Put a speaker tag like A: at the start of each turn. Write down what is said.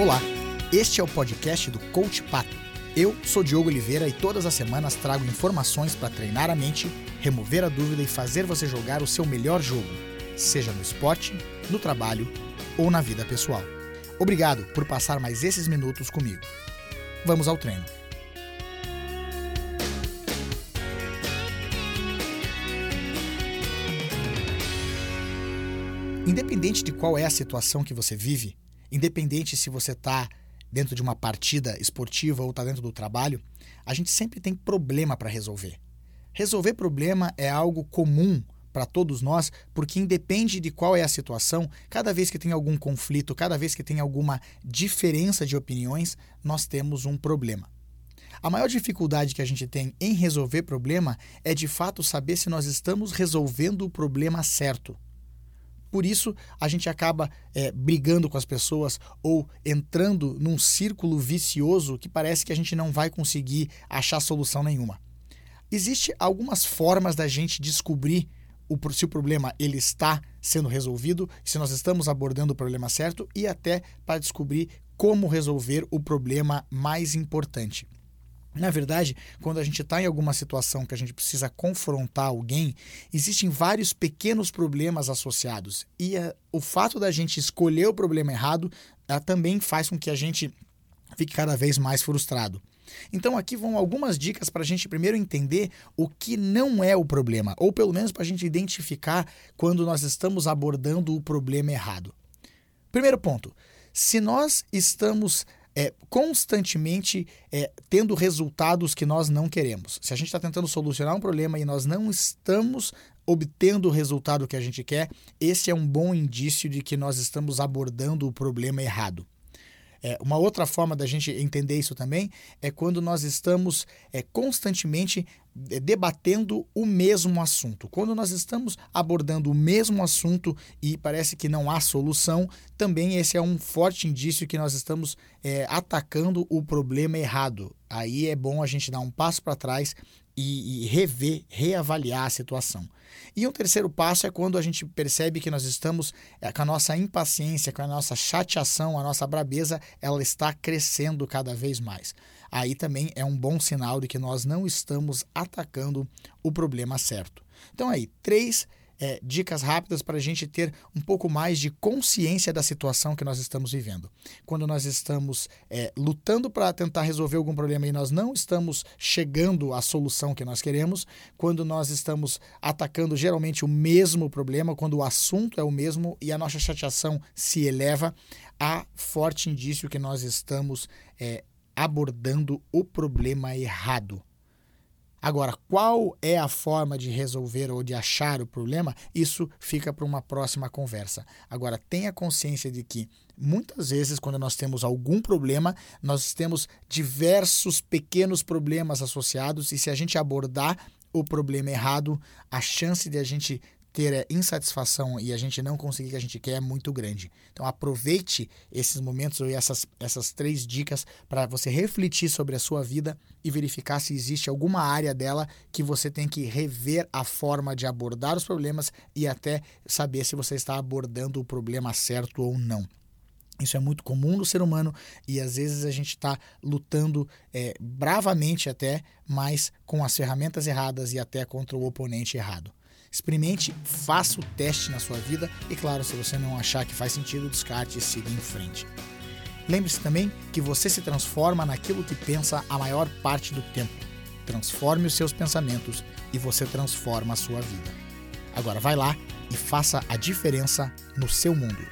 A: Olá, este é o podcast do Coach Pato. Eu sou Diogo Oliveira e todas as semanas trago informações para treinar a mente, remover a dúvida e fazer você jogar o seu melhor jogo, seja no esporte, no trabalho ou na vida pessoal. Obrigado por passar mais esses minutos comigo. Vamos ao treino. Independente de qual é a situação que você vive, independente se você está dentro de uma partida esportiva ou está dentro do trabalho, a gente sempre tem problema para resolver. Resolver problema é algo comum para todos nós, porque independe de qual é a situação, cada vez que tem algum conflito, cada vez que tem alguma diferença de opiniões, nós temos um problema. A maior dificuldade que a gente tem em resolver problema é de fato saber se nós estamos resolvendo o problema certo. Por isso, a gente acaba é, brigando com as pessoas ou entrando num círculo vicioso que parece que a gente não vai conseguir achar solução nenhuma. Existem algumas formas da gente descobrir o, se o problema ele está sendo resolvido, se nós estamos abordando o problema certo e até para descobrir como resolver o problema mais importante. Na verdade, quando a gente está em alguma situação que a gente precisa confrontar alguém, existem vários pequenos problemas associados. E a, eh, o fato da gente escolher o problema errado a, eh, também faz com que a gente fique cada vez mais frustrado. Então, aqui vão algumas dicas para a gente primeiro entender o que não é o problema, ou pelo menos para a gente identificar quando nós estamos abordando o problema errado. Primeiro ponto: se nós estamos é, constantemente é, tendo resultados que nós não queremos. Se a gente está tentando solucionar um problema e nós não estamos obtendo o resultado que a gente quer, esse é um bom indício de que nós estamos abordando o problema errado. É, uma outra forma da gente entender isso também é quando nós estamos é, constantemente debatendo o mesmo assunto. Quando nós estamos abordando o mesmo assunto e parece que não há solução, também esse é um forte indício que nós estamos é, atacando o problema errado. Aí é bom a gente dar um passo para trás e, e rever, reavaliar a situação. E um terceiro passo é quando a gente percebe que nós estamos é, com a nossa impaciência, com a nossa chateação, a nossa brabeza, ela está crescendo cada vez mais. Aí também é um bom sinal de que nós não estamos atacando o problema certo. Então aí, três é, dicas rápidas para a gente ter um pouco mais de consciência da situação que nós estamos vivendo. Quando nós estamos é, lutando para tentar resolver algum problema e nós não estamos chegando à solução que nós queremos, quando nós estamos atacando geralmente o mesmo problema, quando o assunto é o mesmo e a nossa chateação se eleva, há forte indício que nós estamos é, abordando o problema errado. Agora, qual é a forma de resolver ou de achar o problema? Isso fica para uma próxima conversa. Agora, tenha consciência de que muitas vezes, quando nós temos algum problema, nós temos diversos pequenos problemas associados, e se a gente abordar o problema errado, a chance de a gente ter é, insatisfação e a gente não conseguir o que a gente quer é muito grande. Então aproveite esses momentos ou essas, essas três dicas para você refletir sobre a sua vida e verificar se existe alguma área dela que você tem que rever a forma de abordar os problemas e até saber se você está abordando o problema certo ou não. Isso é muito comum no ser humano e às vezes a gente está lutando é, bravamente até, mas com as ferramentas erradas e até contra o oponente errado. Experimente, faça o teste na sua vida e, claro, se você não achar que faz sentido, descarte e siga em frente. Lembre-se também que você se transforma naquilo que pensa a maior parte do tempo. Transforme os seus pensamentos e você transforma a sua vida. Agora vai lá e faça a diferença no seu mundo.